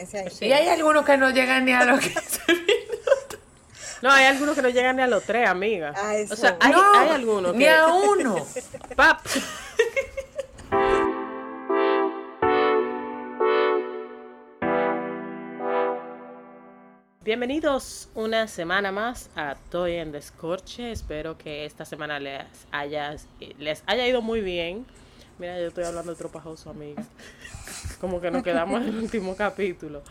diferencia. Y hay algunos que no llegan ni a los 15 minutos. No, hay algunos que no llegan ni a los tres, amiga. Eso. O sea, hay, No, hay algunos que... Ni a uno. Pap. Bienvenidos una semana más a Toy en Descorche. Espero que esta semana les haya, les haya ido muy bien. Mira, yo estoy hablando de tropajoso, amiga. Como que nos quedamos en el último capítulo.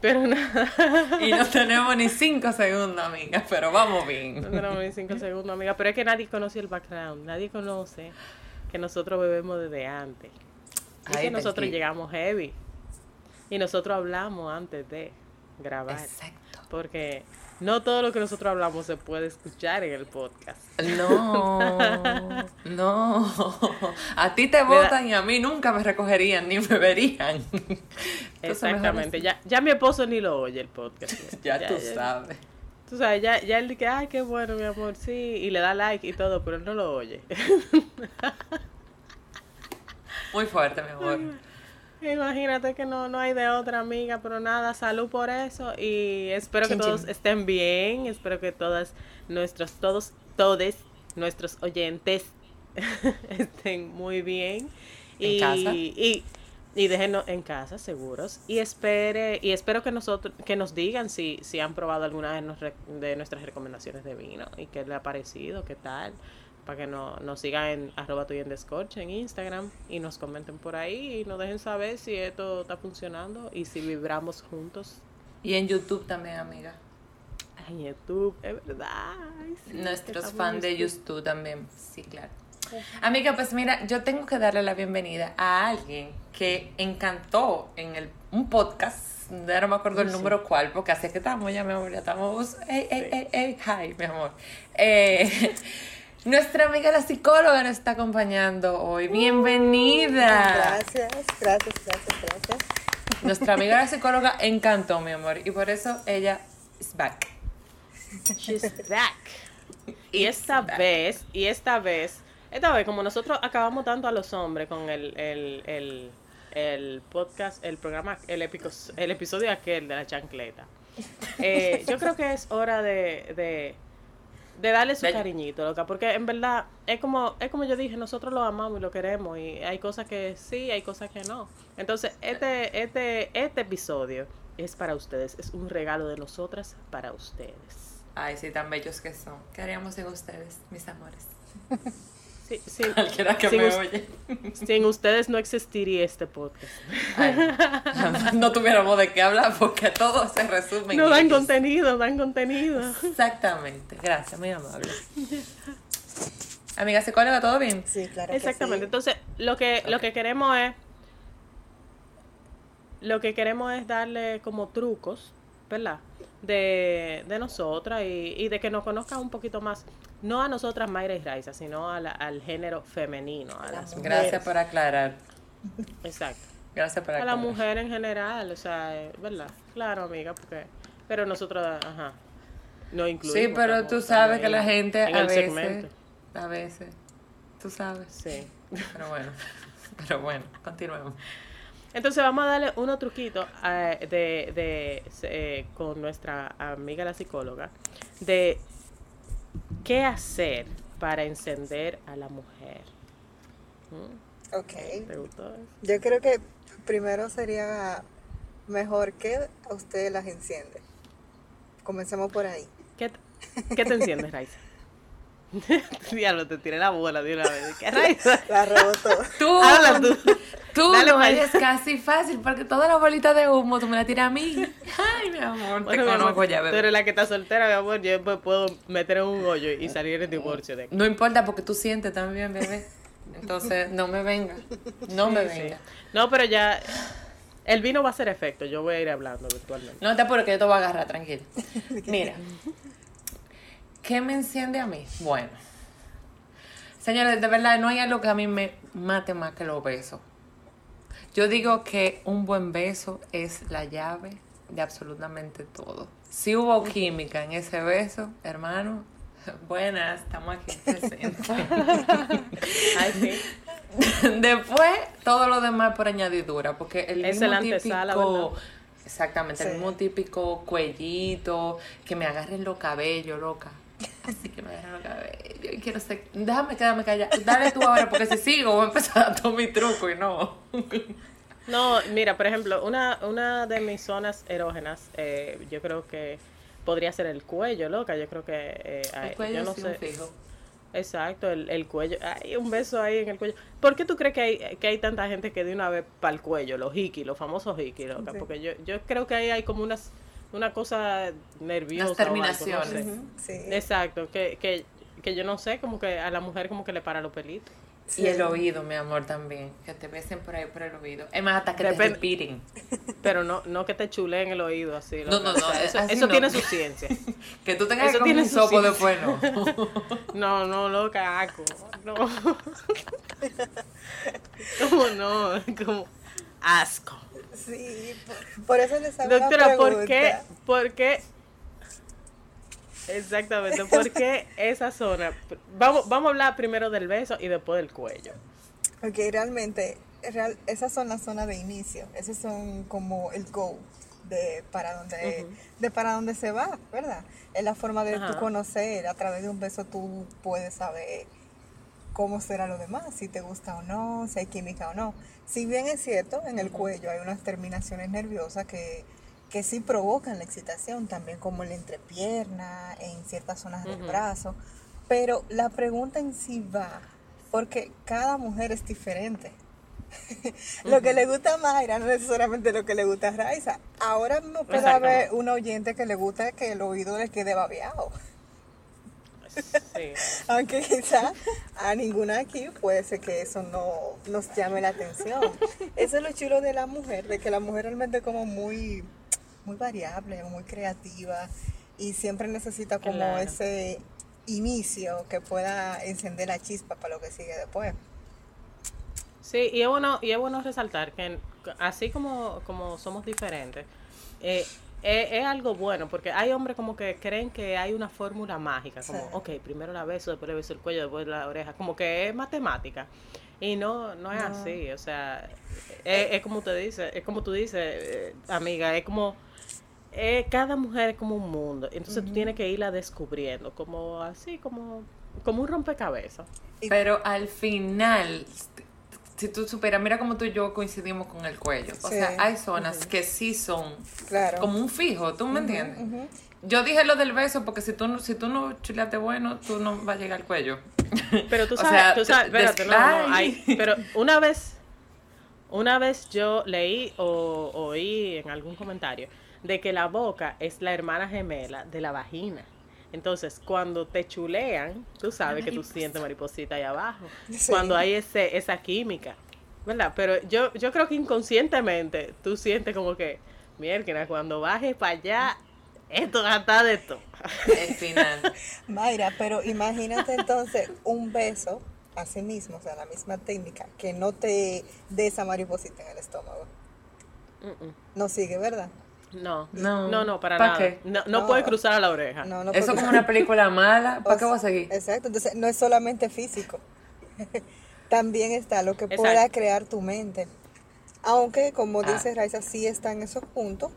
Pero nada. Y no tenemos ni 5 segundos, amiga, pero vamos No bien. tenemos ni cinco segundos, amiga. Pero es que nadie conoce el background. Nadie conoce que nosotros bebemos desde antes. Y Ay, que nosotros llegamos heavy. Y nosotros hablamos antes de grabar. Exacto. Porque no todo lo que nosotros hablamos se puede escuchar en el podcast. No, no. A ti te votan y a mí nunca me recogerían ni me verían. Entonces, Exactamente. Ya, ya mi esposo ni lo oye el podcast. Ya, tú sabes. Tú sabes, ya, ya él dice, ay, qué bueno, mi amor, sí. Y le da like y todo, pero él no lo oye. Muy fuerte, mi amor. Imagínate que no, no hay de otra amiga, pero nada, salud por eso y espero que todos chin. estén bien, espero que todas nuestros, todos, todes, nuestros oyentes estén muy bien En y, casa. y, y déjenos en casa seguros y espere y espero que nosotros que nos digan si, si han probado alguna de, nos- de nuestras recomendaciones de vino y qué le ha parecido, qué tal para que no, nos sigan en arroba tuyo en descorche en Instagram y nos comenten por ahí y nos dejen saber si esto está funcionando y si vibramos juntos Y en YouTube también, amiga. en YouTube, es verdad. ay, sí, Nuestros fans de YouTube también. Sí, claro. Amiga, pues mira, yo tengo que darle la bienvenida a alguien que encantó en el, un podcast. Ya no me acuerdo el Sí. número cuál, porque así que estamos ya, mi amor, ya estamos. Ey, ey, ey, ey, hi, mi amor. Eh, nuestra amiga la psicóloga nos está acompañando hoy. Bienvenida. Gracias, gracias, gracias, gracias. Nuestra amiga la psicóloga encantó, mi amor, y por eso ella is back. She's back. Y esta vez, y esta vez, esta vez, como nosotros acabamos tanto a los hombres con el, el, el, el podcast, el programa, el, épico, el episodio aquel de la chancleta, eh, yo creo que es hora de, de, de darle su De- cariñito, loca, porque en verdad es como, es como yo dije, nosotros lo amamos y lo queremos, y hay cosas que sí, hay cosas que no. Entonces, este, este, este episodio es para ustedes, es un regalo de nosotras para ustedes. Ay, sí, tan bellos que son. ¿Qué haríamos sin ustedes, mis amores? Sí, sí. Cualquiera que sin, me oye. sin ustedes no existiría este podcast. Ay, no tuviéramos de qué hablar porque todo se resume No dan ellos. contenido, dan contenido. Exactamente. Gracias, muy amable. Amiga psicóloga, ¿todo bien? Sí, claro. que Exactamente. sí. Entonces, lo que, lo que queremos es. Lo que queremos es darle como trucos, ¿verdad? De, de nosotras y, y de que nos conozcan un poquito más. No a nosotras, Mayra y Raiza, sino a la- al género femenino. A A la las. Gracias mujeres. por aclarar. Exacto. Gracias por A aclarar. la mujer en general, o sea, eh, ¿verdad? Claro, amiga, porque. Pero nosotros, ajá. No incluimos. Sí, pero tú sabes que la gente en a veces, segmento. a veces, tú sabes. Sí. Pero bueno, pero bueno, continuemos. Entonces vamos a darle unos truquitos eh, de, de, eh, con nuestra amiga la psicóloga de qué hacer para encender a la mujer. ¿Mm? Ok. ¿Te gustó eso? Yo creo que primero sería mejor que a ustedes las enciende. Comencemos por ahí. ¿Qué, te- qué te enciendes, Raiza? Diablo, te tiré la bola de una vez. ¿Qué? La rebotó. Tú, Habla tú. tú Dale no eres casi fácil porque toda la bolita de humo tú me la tiras a mí. Ay, mi amor, Bueno, te conozco ya, tú bebé. eres la que está soltera, mi amor. Yo me puedo meter en un hoyo y salir en divorcio de. No importa porque tú sientes también, bebé. Entonces, no me venga. No me Sí, sí. venga. No, pero ya. El vino va a hacer efecto. Yo voy a ir hablando virtualmente. No te apures que yo te voy a agarrar, tranquilo. Mira. ¿Qué me enciende a mí? Bueno. Señores, de verdad, no hay algo que a mí me mate más que los besos. Yo digo que un buen beso es la llave de absolutamente todo. Si hubo química en ese beso, hermano, buenas, estamos aquí presentes. Ay, sí. Después, todo lo demás por añadidura, porque el Es mismo el típico... Exactamente, Sí. el mismo típico cuellito, que me agarren los cabellos, loca. Así que me agarren los cabellos. Y quiero ser. Déjame quedarme callada. Dale tú ahora, porque si sigo voy a empezar a todo mi truco y no. No, mira, por ejemplo, una, una de mis zonas erógenas, eh, yo creo que podría ser el cuello, loca. Yo creo que. eh, ay, El cuello yo no sí, sé. un fijo. Exacto, el, el cuello. Hay un beso ahí en el cuello. ¿Por qué tú crees que hay, que hay tanta gente que de una vez para el cuello, los hiki, los famosos hiki, loca? Sí. Porque yo, yo creo que ahí hay como unas, una cosa nerviosa. Unas o algo, no terminaciones. sé. Ujú, Sí. Exacto, que, que, que yo no sé, como que a la mujer como que le para los pelitos. Sí. Y el oído, mi amor, también. Que te besen por ahí por el oído. Es más, hasta que te Depende- respiren. Pero no, no que te chuleen el oído así. No, no, no, eso eso no. tiene su ciencia. Que tú tengas Eso que comer tiene un sopo ciencia. después, no. No, no, loca, aco. No. ¿Cómo no? Como asco. Sí, por, por eso les hago Doctora, ¿por pregunta. qué? ¿Por qué? Exactamente, ¿por qué esa zona? Vamos, vamos a hablar primero del beso y después del cuello. Ok, realmente, real, esas son las zonas de inicio. Esos son como el go de para donde, de para dónde se va, ¿verdad? Es la forma de Ajá. tú conocer. A través de un beso tú puedes saber cómo será lo demás, si te gusta o no, si hay química o no. Si bien es cierto, en el cuello hay unas terminaciones nerviosas que, que sí provocan la excitación, también como en la entrepierna, en ciertas zonas del brazo. Pero la pregunta en sí va, porque cada mujer es diferente. lo que le gusta a Mayra no es necesariamente lo que le gusta a Raiza. Ahora mismo puede haber un oyente que le gusta que el oído le quede babeado. Sí. Aunque quizá a ninguna aquí puede ser que eso no nos llame la atención. Eso es lo chulo de la mujer, de que la mujer realmente es como muy, muy variable, muy creativa y siempre necesita como Claro. ese inicio que pueda encender la chispa para lo que sigue después. Sí, y es bueno, y es bueno resaltar que así como, como somos diferentes, eh, es, es algo bueno, porque hay hombres como que creen que hay una fórmula mágica, como, Sí. ok, primero la beso, después le beso el cuello, después la oreja, como que es matemática. Y no, no es No. así, o sea, es, es como te dice, es como tú dices, eh, amiga, es como, eh, cada mujer es como un mundo, entonces tú tienes que irla descubriendo, como así, como, como un rompecabezas. Pero al final, si tú superas, mira como tú y yo coincidimos con el cuello. O Sí. sea, hay zonas que sí son Claro. como un fijo, ¿tú me entiendes? Yo dije lo del beso porque si tú no, si tú no chuleaste bueno, tú no vas a llegar al cuello. Pero tú O sabes, sea, tú sabes, espérate, no, hay- pero una vez, una vez yo leí o oí en algún comentario de que la boca es la hermana gemela de la vagina. Entonces, cuando te chulean, tú sabes que tú sientes mariposita ahí abajo. Sí. Cuando hay ese, esa química, ¿verdad? Pero yo, yo creo que inconscientemente tú sientes como que, mierda, cuando bajes para allá, esto va a estar de esto. El final. Mayra, pero imagínate entonces un beso, así mismo, o sea, la misma técnica, que no te dé esa mariposita en el estómago. No sigue, ¿verdad? No, No. no, no, para ¿Pa' nada. qué? No, no No. puede cruzar a la oreja. No, no Eso como una película mala, ¿para O qué voy a seguir? Exacto, entonces no es solamente físico. También está lo que Exacto. pueda crear tu mente. Aunque, como Ah. dice Raiza, sí están esos puntos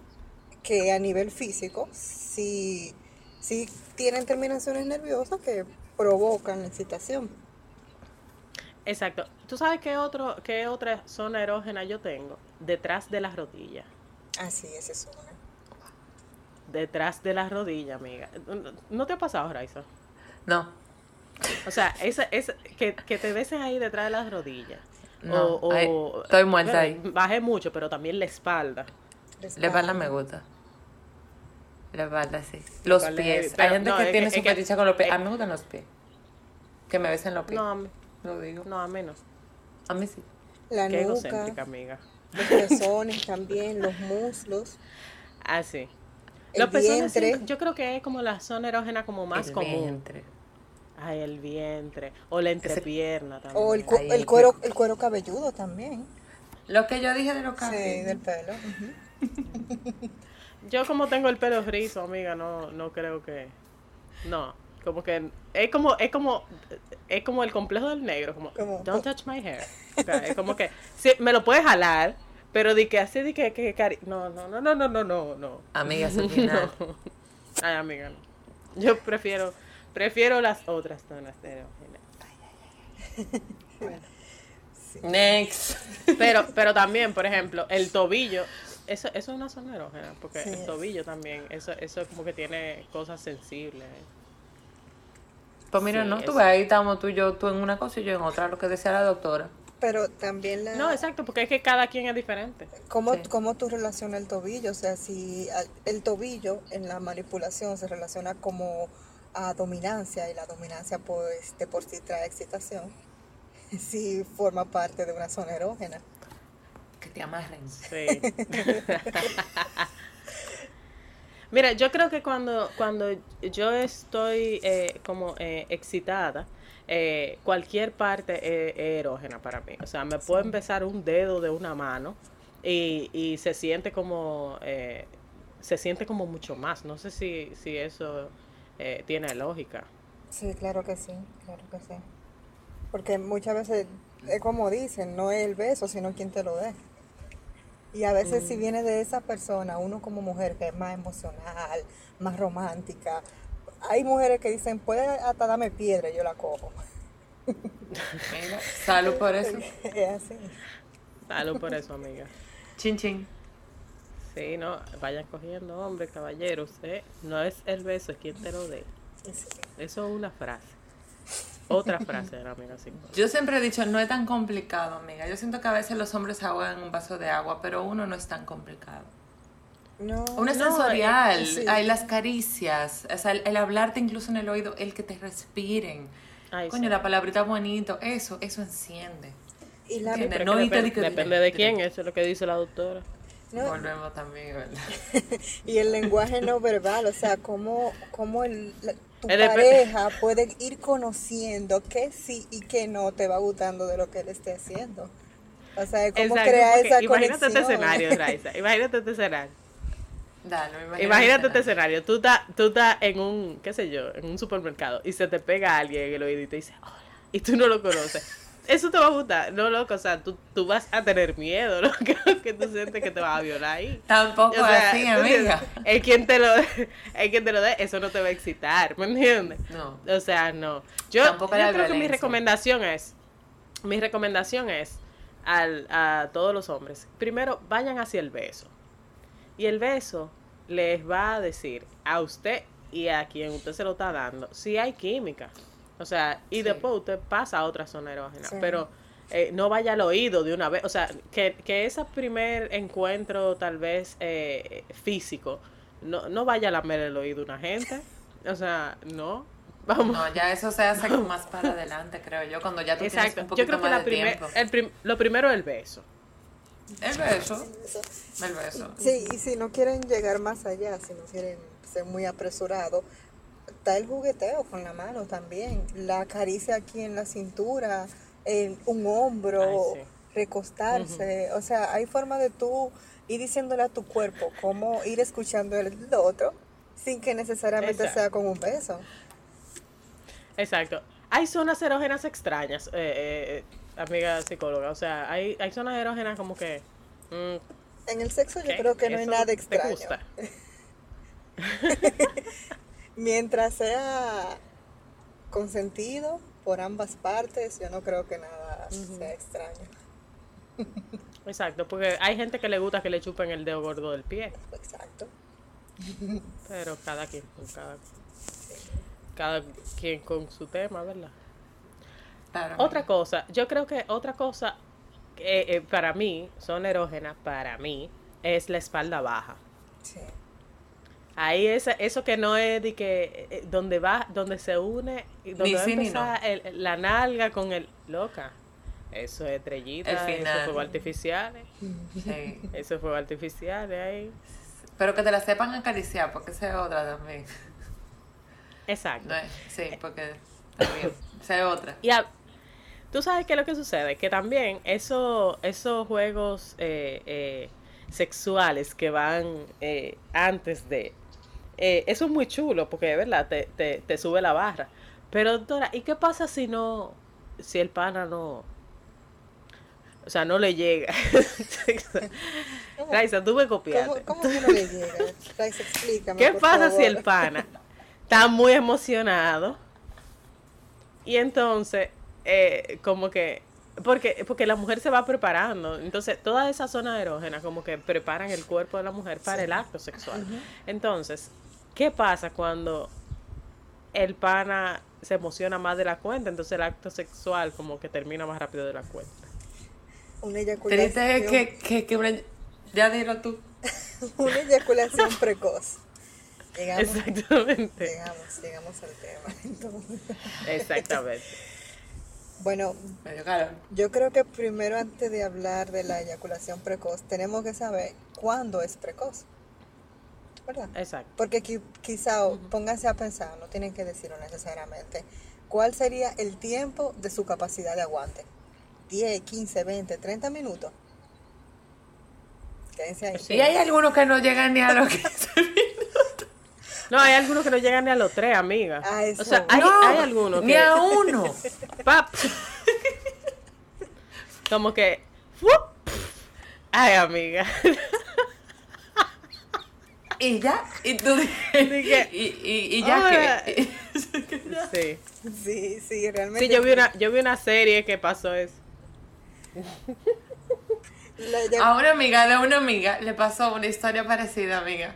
que a nivel físico sí, sí tienen terminaciones nerviosas que provocan la excitación. Exacto. ¿Tú sabes qué, otro, qué otra zona erógena yo tengo? Detrás de las rodillas. Así es eso. ¿no? Detrás de las rodillas, amiga. ¿No te ha pasado, Raiza? No, O sea, esa, esa, que, que te besen ahí detrás de las rodillas. No, o, ahí- o- estoy muerta bueno, ahí. Bajé mucho, pero también la espalda. la espalda me gusta. La espalda, sí. Los espalda pies. es- pero Hay gente no, que es tiene que- su es fetiche con los pies. es- A mí me gustan los pies. Que me besen los pies. No, a mí, Lo digo. no, a mí no. A mí sí. La Qué nuca, egocéntrica, amiga. Los pezones también, los muslos, Ah, sí. el Los pezones, sí, vientre. yo creo que es como la zona erógena como más El común. vientre. Ay, el vientre. O la entrepierna también. O el, cu- Ahí el el cuero, el cuero cabelludo también. Lo que yo dije de los Sí, cabellos. del pelo. Yo como tengo el pelo rizo, amiga, no, no creo que... No, como que... Es como, es como, es como el complejo del negro, como, Como- don't touch my hair. O sea, es como que, sí, me lo puedes jalar, Pero di que así, di que, que cari no, no, no, no, no, no, no, no. Amigas, al final. No. Ay, amiga, no. Yo prefiero, prefiero las otras zonas erógenas. Next. Pero, pero también, por ejemplo, el tobillo, eso, eso es una zona erógena, porque Sí. el tobillo también, eso, eso como que tiene cosas sensibles. Pues mira, Sí, no, ves, ahí estamos tú y yo, tú en una cosa y yo en otra, lo que decía la doctora. Pero también la... No, exacto, porque es que cada quien es diferente. ¿Cómo, Sí. ¿Cómo tú relacionas el tobillo? O sea, si al- el tobillo en la manipulación se relaciona como a dominancia y la dominancia pues de por sí trae excitación, si forma parte de una zona erógena. Que te amarren. Sí. Mira, yo creo que cuando, cuando yo estoy eh, como eh, excitada, eh, cualquier parte es, erógena para mí. O sea, me puedo empezar un dedo de una mano y, y se siente como eh, se siente como mucho más. No sé si, si eso eh, tiene lógica. Sí, claro que sí, claro que sí. Porque muchas veces es como dicen, no es el beso, sino quien te lo dé. Y a veces si viene de esa persona, uno como mujer que es más emocional, más romántica, hay mujeres que dicen, puede hasta darme piedra, y yo la cojo. Mira, salud por eso. es así. Salud por eso, amiga. Chin chin. Sí, no, vayan cogiendo, hombre, caballeros. ¿eh? No es el beso, es quien te lo dé. Sí. Eso es una frase. Otra frase de la amiga. Yo siempre he dicho, no es tan complicado, amiga. Yo siento que a veces los hombres se ahogan en un vaso de agua, pero uno no es tan complicado. No, Uno es No, sensorial, eh, sí. hay las caricias, o sea, el, el hablarte incluso en el oído, el que te respiren. Ay, Coño, sí. la palabrita bonito, eso, eso enciende. y la, no que- depende de quién, eso es lo que dice la doctora. No, Volvemos también, ¿verdad? y el lenguaje no verbal, o sea, cómo, cómo el, la- tu dep- pareja puede ir conociendo qué sí y qué no te va gustando de lo que él esté haciendo. O sea, cómo Exacto, crear esa imagínate este conexión. escenario, Raiza. Imagínate este escenario. Dale, Imagínate este será. escenario. Tú estás tú estás en un, qué sé yo, en un supermercado y se te pega alguien en el oído y te dice, hola, y tú no lo conoces. Eso te va a gustar. No, loco, o sea, tú, tú vas a tener miedo, ¿no? Que, tú sientes que te va a violar ahí. Tampoco O sea, así, ¿tú amiga. El quien te lo el quien te lo dé, eso no te va a excitar, ¿me entiendes? No. O sea, no. Yo, yo creo que mi recomendación es, mi recomendación es al, a todos los hombres, primero vayan hacia el beso. Y el beso les va a decir a usted y a quien usted se lo está dando si hay química. O sea, y Sí. después usted pasa a otra zona erógena. Sí. Pero eh, no vaya al oído de una vez. O sea, que, que ese primer encuentro tal vez eh, físico no, no vaya a lamer el oído una gente. O sea, no. Vamos. No, ya eso se hace como más para adelante, creo yo, cuando ya tú Exacto. tienes un Yo poquito creo que más la de primer, tiempo. el prim- lo primero es el beso. El beso, el beso. Sí, y si no quieren llegar más allá, si no quieren ser muy apresurados, está el jugueteo con la mano también, la caricia aquí en la cintura, en un hombro, Ay, sí. recostarse, o sea, hay forma de tú ir diciéndole a tu cuerpo cómo ir escuchando el otro sin que necesariamente Exacto. sea con un beso. Exacto. Hay zonas erógenas extrañas, eh, eh, eh, amiga psicóloga. O sea, hay, hay zonas erógenas como que... mm, En el sexo yo creo que no hay ¿Eso nada te extraño. gusta? Mientras sea consentido por ambas partes, yo no creo que nada sea extraño. Exacto, porque hay gente que le gusta que le chupen el dedo gordo del pie. Exacto. Pero cada quien con cada, cada quien con su tema, ¿verdad? Otra cosa, yo creo que otra cosa que eh, para mí, son erógenas, para mí, es la espalda baja. Sí. Ahí es eso que no es de que eh, donde va, donde se une, donde va sí empezar el- la nalga con el loca. Eso es estrellita, El eso fuego artificiales, Sí. eso es fuego artificiales ahí. Pero que te la sepan acariciar, porque esa es otra también. Exacto. No es- sí, porque también, esa es otra. Y a- tú sabes qué es lo que sucede, que también eso, esos juegos eh, eh, sexuales que van eh, antes de, eh, eso es muy chulo, porque de verdad te, te, te sube la barra. Pero doctora, ¿y qué pasa si no, si el pana no, O sea, no le llega. Raiza, tú me copiaste. ¿Cómo, cómo que no le llega? Raiza, explícame. ¿Qué por pasa si el pana está muy emocionado? Y entonces, eh, como que, porque, porque la mujer se va preparando. Entonces, toda esa zona erógena como que preparan el cuerpo de la mujer para el acto sexual. Entonces, ¿qué pasa cuando el pana se emociona más de la cuenta? Entonces el acto sexual como que termina más rápido de la cuenta. Una eyaculación, Triste que, que, que una- Ya dilo tú. una eyaculación precoz. Llegamos, Exactamente. llegamos, llegamos al tema. Entonces, Exactamente. bueno, yo creo que primero antes de hablar de la eyaculación precoz, tenemos que saber cuándo es precoz. ¿Verdad? Exacto. Porque qui- quizá o- pónganse a pensar, no tienen que decirlo necesariamente, cuál sería el tiempo de su capacidad de aguante. 10, 15, 20, 30 minutos. Quédense ahí. Sí. Y hay algunos que no llegan ni a lo que No, hay algunos que no llegan ni a los tres, amiga. A eso O sea, hay, No, hay algunos Ni que... a uno. ¡Pap! Como que... Ay, amiga. Y ya. Y tú Dije, y, y, y ya "Ahora". que. Sí. Sí, sí, realmente. Sí, yo vi una, yo vi una serie que pasó eso. A una amiga de una amiga le pasó una historia parecida, amiga.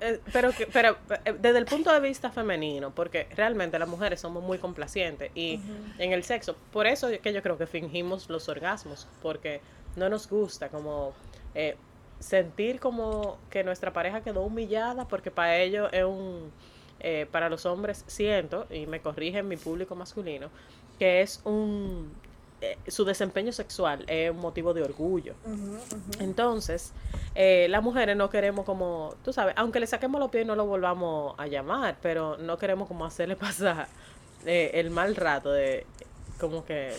Eh, pero que, pero eh, desde el punto de vista femenino, porque realmente las mujeres somos muy complacientes y en el sexo, por eso es que yo creo que fingimos los orgasmos, porque no nos gusta como eh, sentir como que nuestra pareja quedó humillada, porque para ellos es un, eh, para los hombres siento, y me corrigen mi público masculino, que es un, eh, su desempeño sexual es un motivo de orgullo. Entonces, eh, las mujeres no queremos como, tú sabes, aunque le saquemos los pies y no lo volvamos a llamar, pero no queremos como hacerle pasar eh, el mal rato de como que,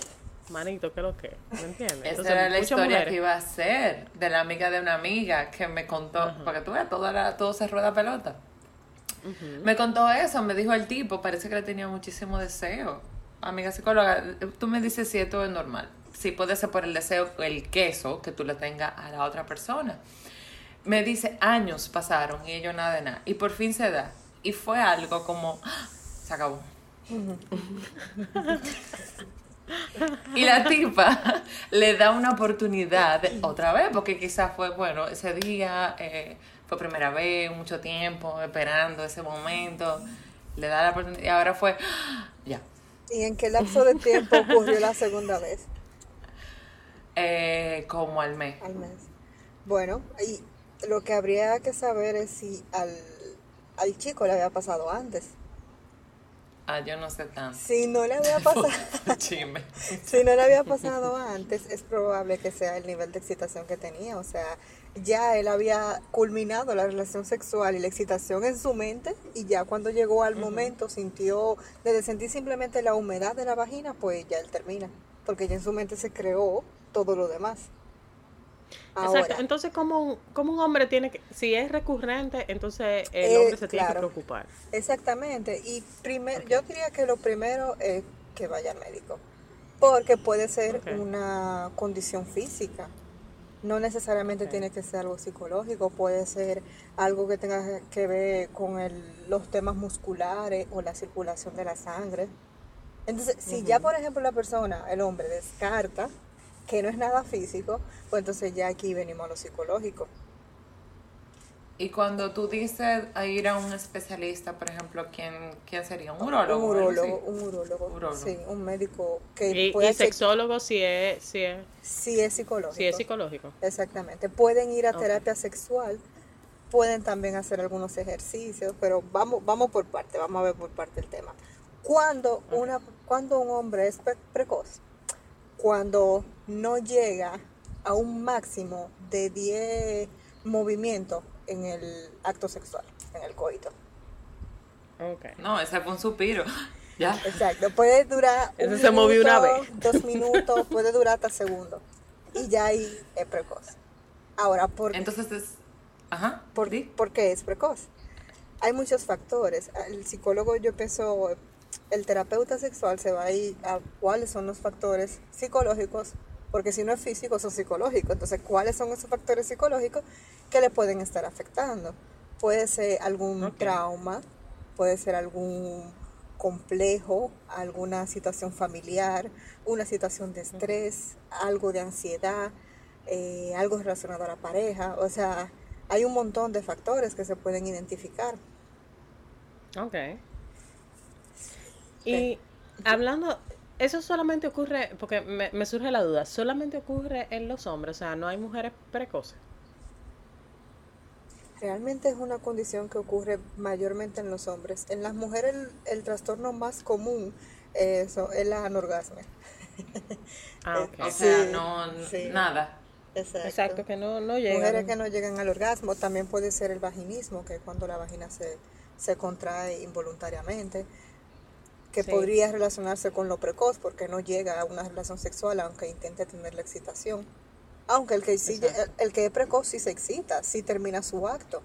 manito, ¿qué es lo que? ¿Me entiendes? Esa era la historia mujeres- que iba a ser de la amiga de una amiga que me contó, porque tú ves, todo, era- todo se rueda pelota. Me contó eso, me dijo el tipo, parece que le tenía muchísimo deseo. Amiga psicóloga, tú me dices si esto es normal. Si puede ser por el deseo, el queso que tú le tengas a la otra persona. Me dice, años pasaron y ello nada de nada. Y por fin se da. Y fue algo como, ¡ah! se acabó. Y la tipa le da una oportunidad otra vez, porque quizás fue, bueno, ese día eh, fue primera vez, mucho tiempo esperando ese momento. Le da la oportunidad y ahora fue, ¡ah! ya. ¿Y en qué lapso de tiempo ocurrió la segunda vez? Eh, como al mes. Al mes. Bueno, y lo que habría que saber es si al, al chico le había pasado antes. Ah, yo no sé tanto. Si no le había pasado, si no le había pasado antes, es probable que sea el nivel de excitación que tenía. O sea, ya él había culminado la relación sexual y la excitación en su mente y ya cuando llegó al momento sintió, desde sentir simplemente la humedad de la vagina, pues ya él termina. Porque ya en su mente se creó todo lo demás. Ahora, Exacto. Entonces, como un, como un hombre tiene que, si es recurrente, entonces el Eh, hombre se tiene que preocupar. Exactamente. Y primer, yo diría que lo primero es que vaya al médico. Porque puede ser una condición física. No necesariamente tiene que ser algo psicológico, puede ser algo que tenga que ver con el- los temas musculares o la circulación de la sangre. Entonces, si ya, por ejemplo, la persona, el hombre, descarta que no es nada físico, pues entonces ya aquí venimos a lo psicológico. Y cuando tú dices a ir a un especialista, por ejemplo, ¿quién, quién sería? ¿Un urólogo? Un urólogo, un urólogo, Urólogo. sí, un médico que Y, pueda y sexólogo si es, si es, si es psicológico. si es psicológico. Exactamente. Pueden ir a terapia sexual, pueden también hacer algunos ejercicios, pero vamos, vamos por parte, vamos a ver por parte el tema. Cuando, una, cuando un hombre es pre- precoz, cuando no llega a un máximo de 10 movimientos en el acto sexual, en el coito. Okay. No, ese fue un suspiro. Ya. Exacto, puede durar un se movió una vez. dos minutos, puede durar hasta segundos. Y ya ahí es precoz. Ahora, ¿por, Entonces es... Ajá. por, por qué es precoz? Hay muchos factores. El psicólogo, yo pienso, el terapeuta sexual se va a ir a cuáles son los factores psicológicos porque si no es físico, son psicológicos. Entonces, ¿cuáles son esos factores psicológicos que le pueden estar afectando? Puede ser algún trauma, puede ser algún complejo, alguna situación familiar, una situación de estrés, algo de ansiedad, eh, algo relacionado a la pareja. O sea, hay un montón de factores que se pueden identificar. Ok. Y hablando, eso solamente ocurre, porque me, me, surge la duda, solamente ocurre en los hombres, o sea, no hay mujeres precoces. Realmente es una condición que ocurre mayormente en los hombres. En las mujeres el, trastorno más común eso, es la anorgasmia. Ah, ok. o sea, no, nada. Exacto. Exacto, que no, no llegan. Mujeres que no llegan al orgasmo, también puede ser el vaginismo, que es cuando la vagina se, se contrae involuntariamente que podría relacionarse con lo precoz porque no llega a una relación sexual aunque intente tener la excitación. Aunque el que, el, que es precoz sí se excita, sí termina su acto.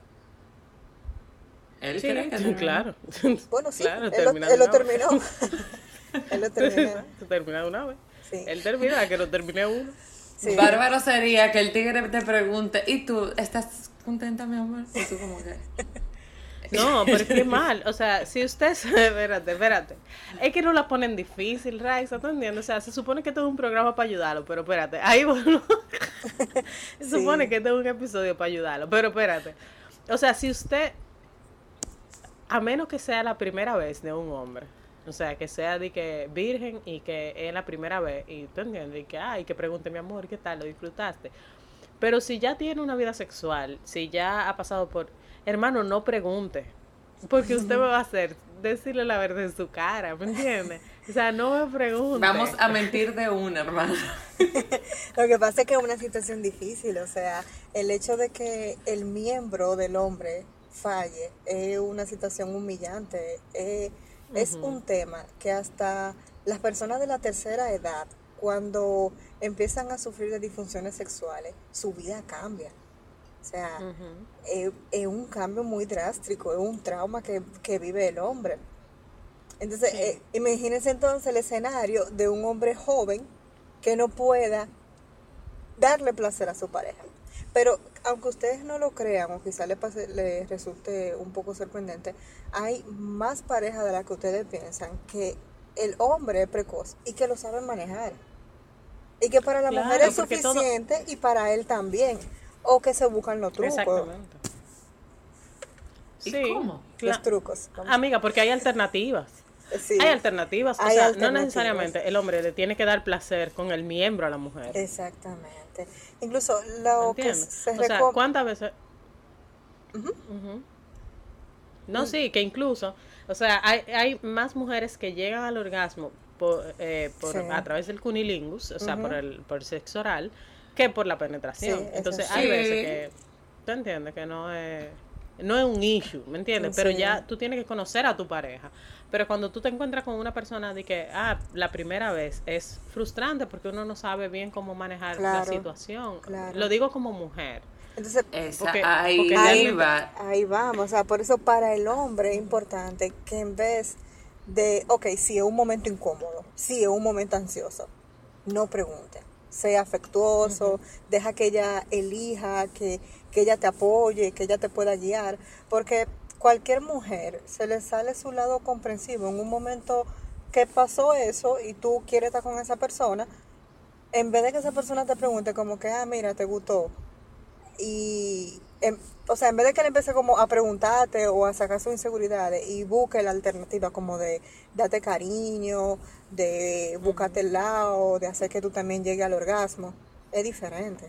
Él sí, claro. Bueno, sí, él, lo, terminó. él, lo, terminó. él lo terminó. termina una vez. Sí. Él termina, que lo termine uno. Bárbaro sería que el tigre te pregunte, ¿y tú estás contenta, mi amor? Y tú como que... No, pero es que mal. O sea, si usted. espérate, espérate. Es que no la ponen difícil, Raiza, ¿tú entiendes? O sea, se supone que esto es un programa para ayudarlo, pero espérate. Ahí bueno. se supone que esto es un episodio para ayudarlo, pero espérate. O sea, si usted. A menos que sea la primera vez de un hombre. O sea, que sea de que virgen y que es la primera vez. Y tú entiendes, y que, ay, que pregunte mi amor, ¿qué tal? ¿Lo disfrutaste? Pero si ya tiene una vida sexual, si ya ha pasado por hermano, no pregunte, porque usted me va a hacer decirle la verdad en su cara, ¿me entiende? O sea, no me pregunte. Vamos a mentir de una, hermano. Lo que pasa es que es una situación difícil, o sea, el hecho de que el miembro del hombre falle es una situación humillante, es un tema que hasta las personas de la tercera edad, cuando empiezan a sufrir de disfunciones sexuales, su vida cambia. O sea, es, un cambio muy drástico, es un trauma que, vive el hombre. Entonces, eh, imagínense entonces el escenario de un hombre joven que no pueda darle placer a su pareja. Pero aunque ustedes no lo crean o quizá les, les resulte un poco sorprendente, hay más parejas de las que ustedes piensan que el hombre es precoz y que lo saben manejar. Y que para la mujer es suficiente y para él también o que se buscan los trucos. Exactamente. ¿Y cómo? Los trucos. Amiga, porque hay alternativas. Hay alternativas. o sea, no necesariamente el hombre le tiene que dar placer con el miembro a la mujer. Exactamente. Incluso lo que se O sea, ¿cuántas veces? No, sí, que incluso, o sea, hay, hay más mujeres que llegan al orgasmo por, eh, por a través del cunilingus, o sea, por el por sexo oral, que por la penetración. Entonces hay veces que, ¿tú entiendes? Que no es, no es un issue, ¿me entiendes? Pero ya tú tienes que conocer a tu pareja. Pero cuando tú te encuentras con una persona de que, ah, la primera vez es frustrante porque uno no sabe bien cómo manejar la situación. Lo digo como mujer. Entonces, ahí, va. ahí vamos. O sea, por eso para el hombre es importante que en vez de, ok, si es un momento incómodo, si es un momento ansioso, no pregunte sea afectuoso, deja que ella elija, que, ella te apoye, que ella te pueda guiar, porque cualquier mujer se le sale su lado comprensivo en un momento que pasó eso y tú quieres estar con esa persona, en vez de que esa persona te pregunte como que, ah, mira, te gustó, y Em, o sea, en vez de que él empiece como a preguntarte o a sacar sus inseguridades y busque la alternativa como de darte cariño, de buscarte el lado, de hacer que tú también llegues al orgasmo, es diferente.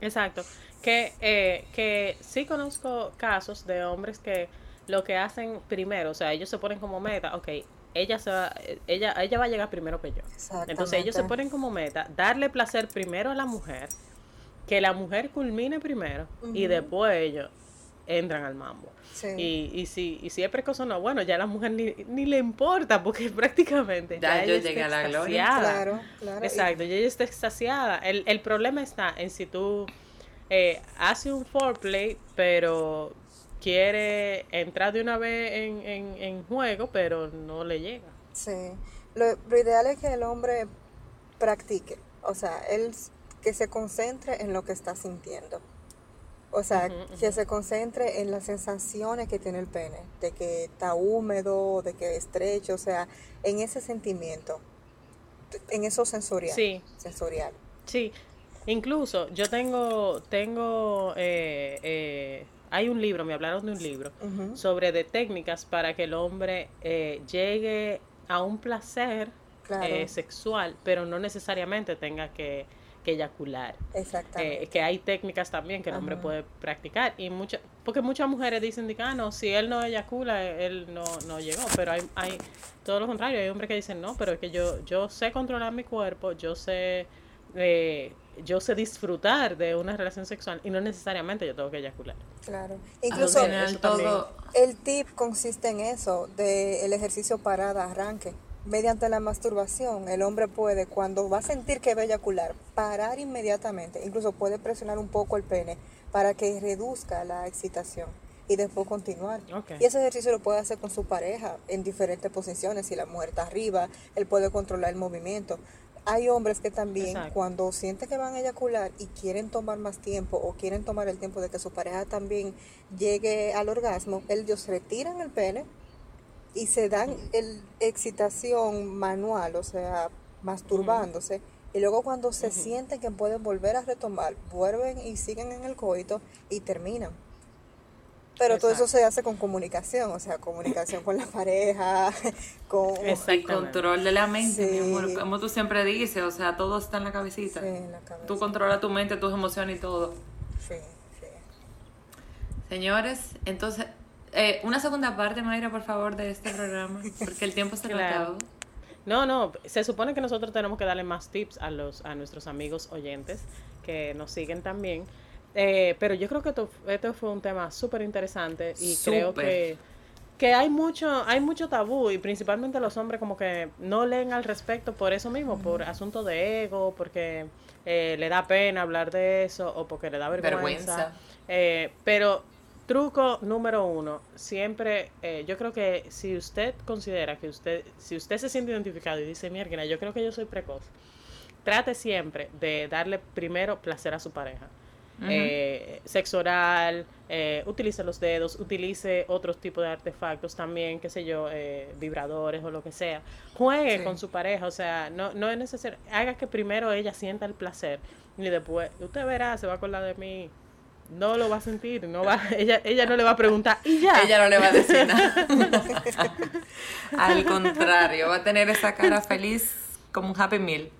Exacto. Que, eh, que sí conozco casos de hombres que lo que hacen primero, o sea, ellos se ponen como meta, ok, ella se va, ella, ella va a llegar primero que yo. Entonces ellos se ponen como meta darle placer primero a la mujer que la mujer culmine primero y después ellos entran al mambo. Y, y, si, y si es precoz o no, bueno, ya a la mujer ni, ni le importa porque prácticamente ya, yo llegué a la gloria. Claro, claro. Exacto, y ella está extasiada. El, el problema está en si tú eh, haces un foreplay, pero quiere entrar de una vez en, en, en juego, pero no le llega. Sí, lo, lo ideal es que el hombre practique O sea, él que se concentre en lo que está sintiendo. O sea, que se concentre en las sensaciones que tiene el pene, de que está húmedo, de que es estrecho, o sea, en ese sentimiento, en eso sensorial. Sí. Sensorial. Sí, incluso yo tengo, tengo, eh, eh, hay un libro, me hablaron de un libro, sobre de técnicas para que el hombre eh, llegue a un placer Claro. eh, sexual, pero no necesariamente tenga que eyacular. Exactamente. Eh, que hay técnicas también que el hombre Ajá. puede practicar y muchas porque muchas mujeres dicen de que, ah no si él no eyacula él no, no llegó pero hay hay todo lo contrario hay hombres que dicen no pero es que yo yo sé controlar mi cuerpo yo sé eh, yo sé disfrutar de una relación sexual y no necesariamente yo tengo que eyacular Claro. Incluso final todo... el tip consiste en eso, de el ejercicio parada, arranque. Mediante la masturbación, el hombre puede, cuando va a sentir que va a eyacular, parar inmediatamente. Incluso puede presionar un poco el pene para que reduzca la excitación y después continuar. Y ese ejercicio lo puede hacer con su pareja en diferentes posiciones. Si la mujer está arriba, él puede controlar el movimiento. Hay hombres que también Exacto. cuando sienten que van a eyacular y quieren tomar más tiempo o quieren tomar el tiempo de que su pareja también llegue al orgasmo, ellos retiran el pene y se dan el excitación manual, o sea, masturbándose. Y luego cuando se sienten que pueden volver a retomar, vuelven y siguen en el coito y terminan. Pero todo eso se hace con comunicación, o sea, comunicación con la pareja, con... El control de la mente, mi Sí. amor, como tú siempre dices, o sea, todo está en la cabecita. Sí, en la cabeza. Tú controlas tu mente, tus emociones y todo. Sí, sí. Señores, entonces, eh, una segunda parte, Mayra, por favor, de este programa, porque el tiempo se Claro. acabó. No, no, se supone que nosotros tenemos que darle más tips a los a nuestros amigos oyentes que nos siguen también. Eh, pero yo creo que esto, esto fue un tema súper interesante y creo que, que hay mucho hay mucho tabú y principalmente los hombres como que no leen al respecto por eso mismo, por asunto de ego, porque eh, le da pena hablar de eso o porque le da vergüenza. Vergüenza. Eh, pero truco número uno, siempre, eh, yo creo que si usted considera que usted, si usted se siente identificado y dice, mierda, yo creo que yo soy precoz, trate siempre de darle primero placer a su pareja. Eh, sexo oral, eh, utilice los dedos, utilice otros tipos de artefactos también, qué sé yo, eh, vibradores o lo que sea. Juegue Sí. con su pareja, o sea, no, no es necesario, haga que primero ella sienta el placer y después, usted verá, se va a acordar de mí, no lo va a sentir, no va, ella, ella no le va a preguntar, y ya. Ella no le va a decir nada. Al contrario, va a tener esa cara feliz como un Happy Meal.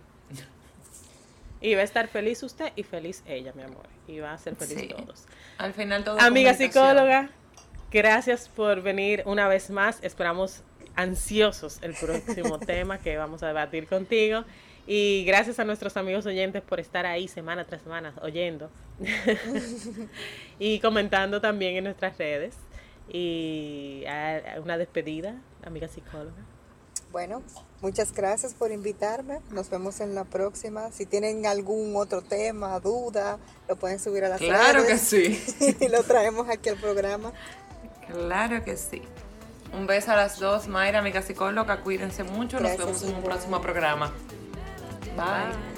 Y va a estar feliz usted y feliz ella, mi amor. Y va a ser feliz Sí. todos. Al final todo Amiga psicóloga, gracias por venir una vez más. Esperamos ansiosos el próximo tema que vamos a debatir contigo. Y gracias a nuestros amigos oyentes por estar ahí semana tras semana oyendo y comentando también en nuestras redes. Y a- a una despedida, amiga psicóloga. Bueno, muchas gracias por invitarme. Nos vemos en la próxima. Si tienen algún otro tema, duda, lo pueden subir a las Claro que sí. y lo traemos aquí al programa. Claro que sí. Un beso a las dos, Mayra, amiga psicóloga. Cuídense mucho. Nos vemos en un próximo programa. Bye. Bye.